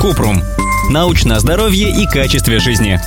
Купрум. Научное здоровье и качестве жизни.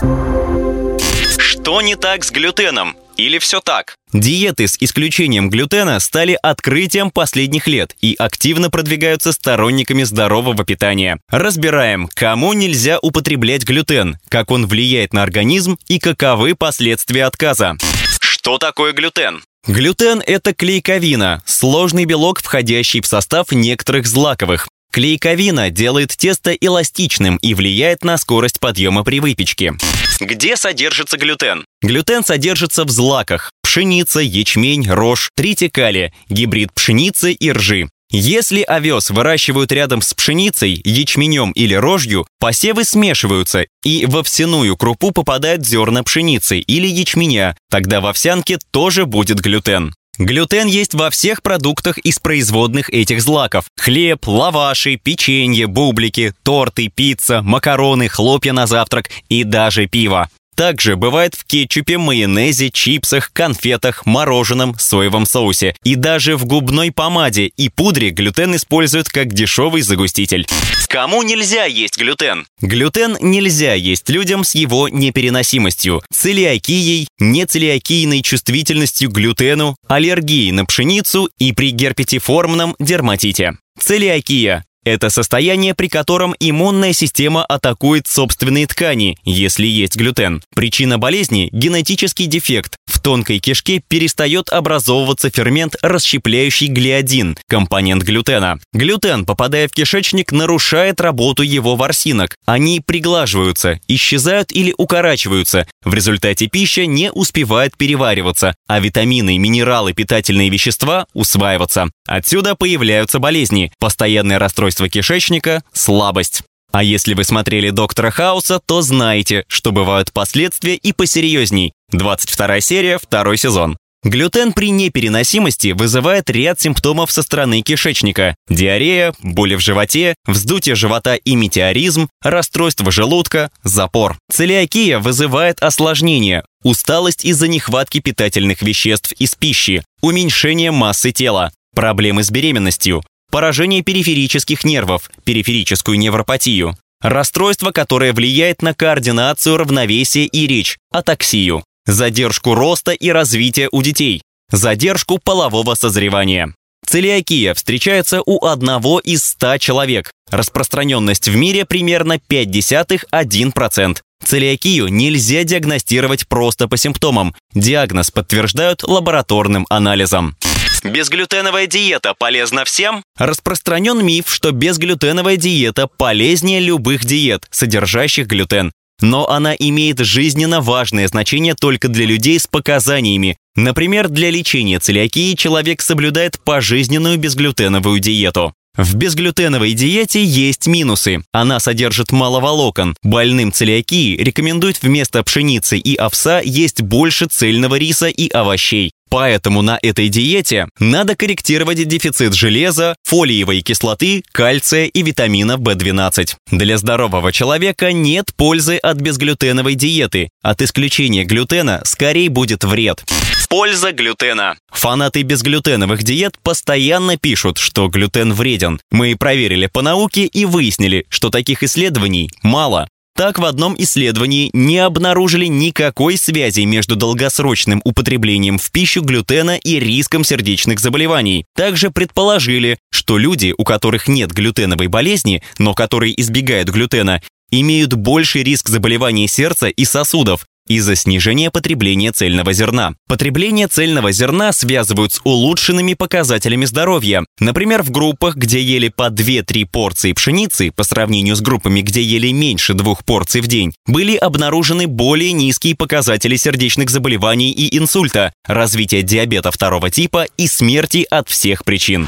Что не так с глютеном? Или все так? Диеты с исключением глютена стали открытием последних лет и активно продвигаются сторонниками здорового питания. Разбираем, кому нельзя употреблять глютен, как он влияет на организм и каковы последствия отказа. Что такое глютен? Глютен – это клейковина, сложный белок, входящий в состав некоторых злаковых. Клейковина делает тесто эластичным и влияет на скорость подъема при выпечке. Где содержится глютен? Глютен содержится в злаках – пшеница, ячмень, рожь, тритикалия, гибрид пшеницы и ржи. Если овес выращивают рядом с пшеницей, ячменем или рожью, посевы смешиваются, и в овсяную крупу попадают зерна пшеницы или ячменя, тогда в овсянке тоже будет глютен. Глютен есть во всех продуктах из производных этих злаков. Хлеб, лаваши, печенье, бублики, торты, пицца, макароны, хлопья на завтрак и даже пиво. Также бывает в кетчупе, майонезе, чипсах, конфетах, мороженом, соевом соусе. И даже в губной помаде и пудре глютен используют как дешевый загуститель. Кому нельзя есть глютен? Глютен нельзя есть людям с его непереносимостью, целиакией, нецелиакийной чувствительностью к глютену, аллергией на пшеницу и при герпетиформном дерматите. Целиакия это состояние, при котором иммунная система атакует собственные ткани, если есть глютен. Причина болезни – генетический дефект. В тонкой кишке перестает образовываться фермент, расщепляющий глиадин, компонент глютена. Глютен, попадая в кишечник, нарушает работу его ворсинок. Они приглаживаются, исчезают или укорачиваются. В результате пища не успевает перевариваться, а витамины, минералы, питательные вещества усваиваться. Отсюда появляются болезни, постоянное расстройство кишечника, слабость. А если вы смотрели «Доктора Хауса», то знаете, что бывают последствия и посерьезней. 22 серия, второй сезон. Глютен при непереносимости вызывает ряд симптомов со стороны кишечника. Диарея, боли в животе, вздутие живота и метеоризм, расстройство желудка, запор. Целиакия вызывает осложнения, усталость из-за нехватки питательных веществ из пищи, уменьшение массы тела, проблемы с беременностью, поражение периферических нервов, периферическую невропатию, расстройство, которое влияет на координацию, равновесие и речь, атаксию, задержку роста и развития у детей, задержку полового созревания. Целиакия встречается у одного из 100 человек. Распространенность в мире примерно 0,5-1%. Целиакию нельзя диагностировать просто по симптомам. Диагноз подтверждают лабораторным анализом. Безглютеновая диета полезна всем? Распространен миф, что безглютеновая диета полезнее любых диет, содержащих глютен. Но она имеет жизненно важное значение только для людей с показаниями. Например, для лечения целиакии человек соблюдает пожизненную безглютеновую диету. В безглютеновой диете есть минусы. Она содержит мало волокон. Больным целиакии рекомендуют вместо пшеницы и овса есть больше цельного риса и овощей. Поэтому на этой диете надо корректировать дефицит железа, фолиевой кислоты, кальция и витамина В12. Для здорового человека нет пользы от безглютеновой диеты. От исключения глютена скорее будет вред. Польза глютена. Фанаты безглютеновых диет постоянно пишут, что глютен вреден. Мы проверили по науке и выяснили, что таких исследований мало. Так, в одном исследовании не обнаружили никакой связи между долгосрочным употреблением в пищу глютена и риском сердечных заболеваний. Также предположили, что люди, у которых нет глютеновой болезни, но которые избегают глютена, имеют больший риск заболеваний сердца и сосудов, из-за снижения потребления цельного зерна. Потребление цельного зерна связывают с улучшенными показателями здоровья. Например, в группах, где ели по 2-3 порции пшеницы, по сравнению с группами, где ели меньше двух порций в день, были обнаружены более низкие показатели сердечных заболеваний и инсульта, развития диабета второго типа и смерти от всех причин.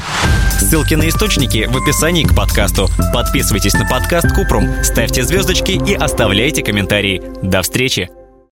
Ссылки на источники в описании к подкасту. Подписывайтесь на подкаст Купрум, ставьте звездочки и оставляйте комментарии. До встречи!